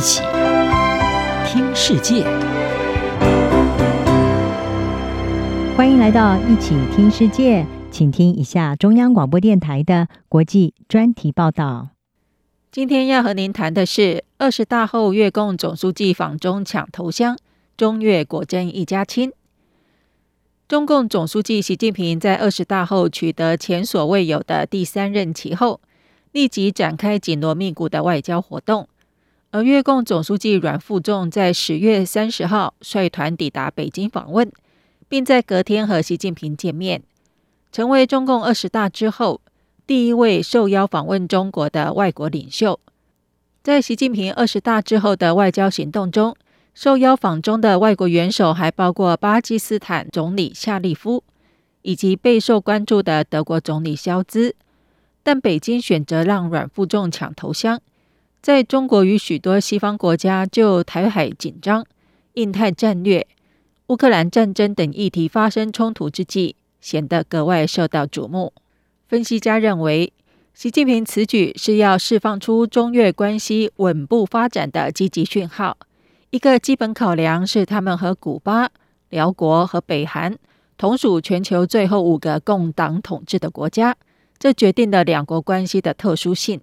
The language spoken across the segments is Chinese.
一起听世界，欢迎来到一起听世界，请听一下中央广播电台的国际专题报道。今天要和您谈的是二十大后越共总书记访中抢头香，中越果真一家亲。中共总书记习近平在二十大后取得前所未有的第三任期后，立即展开紧锣密鼓的外交活动，而越共总书记阮富仲在十月三十号率团抵达北京访问，并在隔天和习近平见面，成为中共二十大之后第一位受邀访问中国的外国领袖。在习近平二十大之后的外交行动中，受邀访中的外国元首还包括巴基斯坦总理夏利夫，以及备受关注的德国总理肖兹。但北京选择让阮富仲抢头香，在中国与许多西方国家就台海紧张、印太战略、乌克兰战争等议题发生冲突之际，显得格外受到瞩目。分析家认为，习近平此举是要释放出中越关系稳步发展的积极讯号。一个基本考量是，他们和古巴、辽国和北韩同属全球最后五个共党统治的国家。这决定了两国关系的特殊性。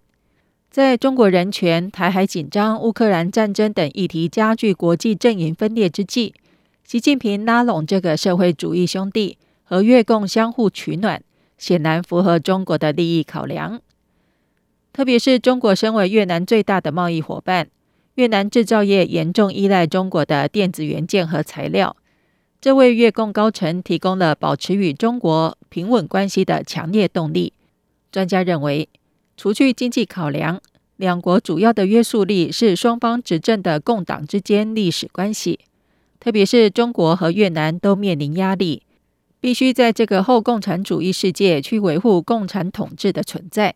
在中国人权、台海紧张、乌克兰战争等议题加剧国际阵营分裂之际，习近平拉拢这个社会主义兄弟和越共相互取暖，显然符合中国的利益考量。特别是中国身为越南最大的贸易伙伴，越南制造业严重依赖中国的电子元件和材料。这为越共高层提供了保持与中国平稳关系的强烈动力。专家认为，除去经济考量，两国主要的约束力是双方执政的共党之间历史关系。特别是中国和越南都面临压力，必须在这个后共产主义世界去维护共产统治的存在。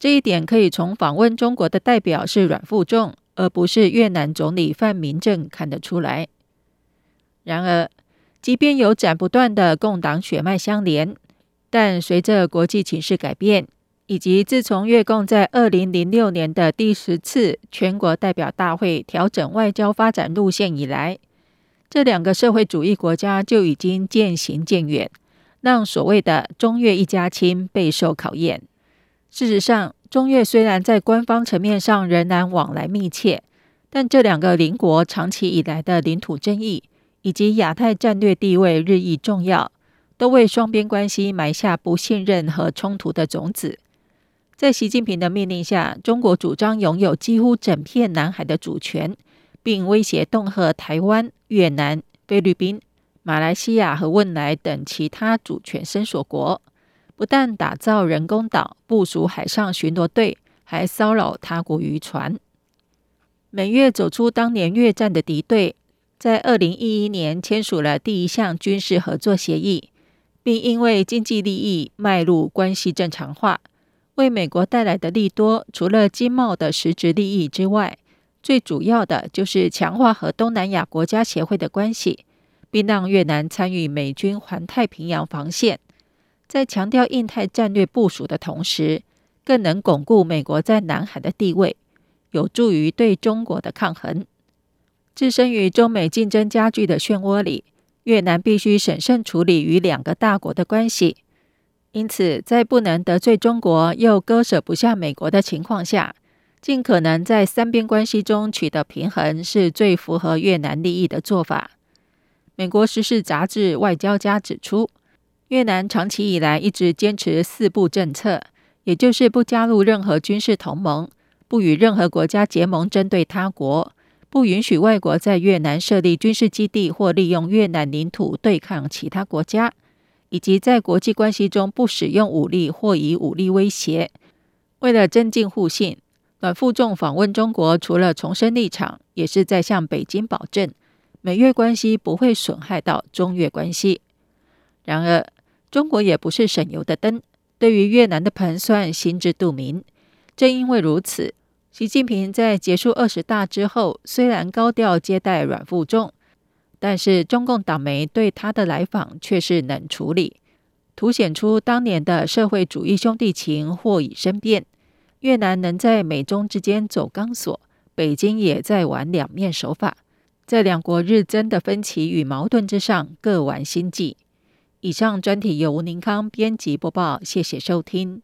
这一点可以从访问中国的代表是阮富仲，而不是越南总理范明政看得出来。然而，即便有斩不断的共党血脉相连。但随着国际情势改变，以及自从越共在二零零六年的第十次全国代表大会调整外交发展路线以来，这两个社会主义国家就已经渐行渐远，让所谓的“中越一家亲”备受考验。事实上，中越虽然在官方层面上仍然往来密切，但这两个邻国长期以来的领土争议以及亚太战略地位日益重要。都为双边关系埋下不信任和冲突的种子。在习近平的命令下，中国主张拥有几乎整片南海的主权，并威胁恫吓台湾、越南、菲律宾、马来西亚和汶莱等其他主权声索国。不但打造人工岛、部署海上巡逻队，还骚扰他国渔船。美越走出当年越战的敌对，在二零一一年签署了第一项军事合作协议。并因为经济利益迈入关系正常化，为美国带来的利多，除了经贸的实质利益之外，最主要的就是强化和东南亚国家协会的关系，并让越南参与美军环太平洋防线。在强调印太战略部署的同时，更能巩固美国在南海的地位，有助于对中国的抗衡。置身于中美竞争加剧的漩涡里。越南必须审慎处理与两个大国的关系，因此，在不能得罪中国又割舍不下美国的情况下，尽可能在三边关系中取得平衡，是最符合越南利益的做法。美国时事杂志《外交家》指出，越南长期以来一直坚持四不政策，也就是不加入任何军事同盟，不与任何国家结盟针对他国。不允许外国在越南设立军事基地或利用越南领土对抗其他国家，以及在国际关系中不使用武力或以武力威胁。为了增进互信，阮富仲访问中国，除了重申立场，也是在向北京保证，美越关系不会损害到中越关系。然而，中国也不是省油的灯，对于越南的盘算心知肚明。正因为如此。习近平在结束二十大之后，虽然高调接待阮富仲，但是中共党媒对他的来访却是冷处理，凸显出当年的社会主义兄弟情或已生变。越南能在美中之间走钢索，北京也在玩两面手法，在两国日增的分歧与矛盾之上各玩心计。以上专题由吴宁康编辑播报，谢谢收听。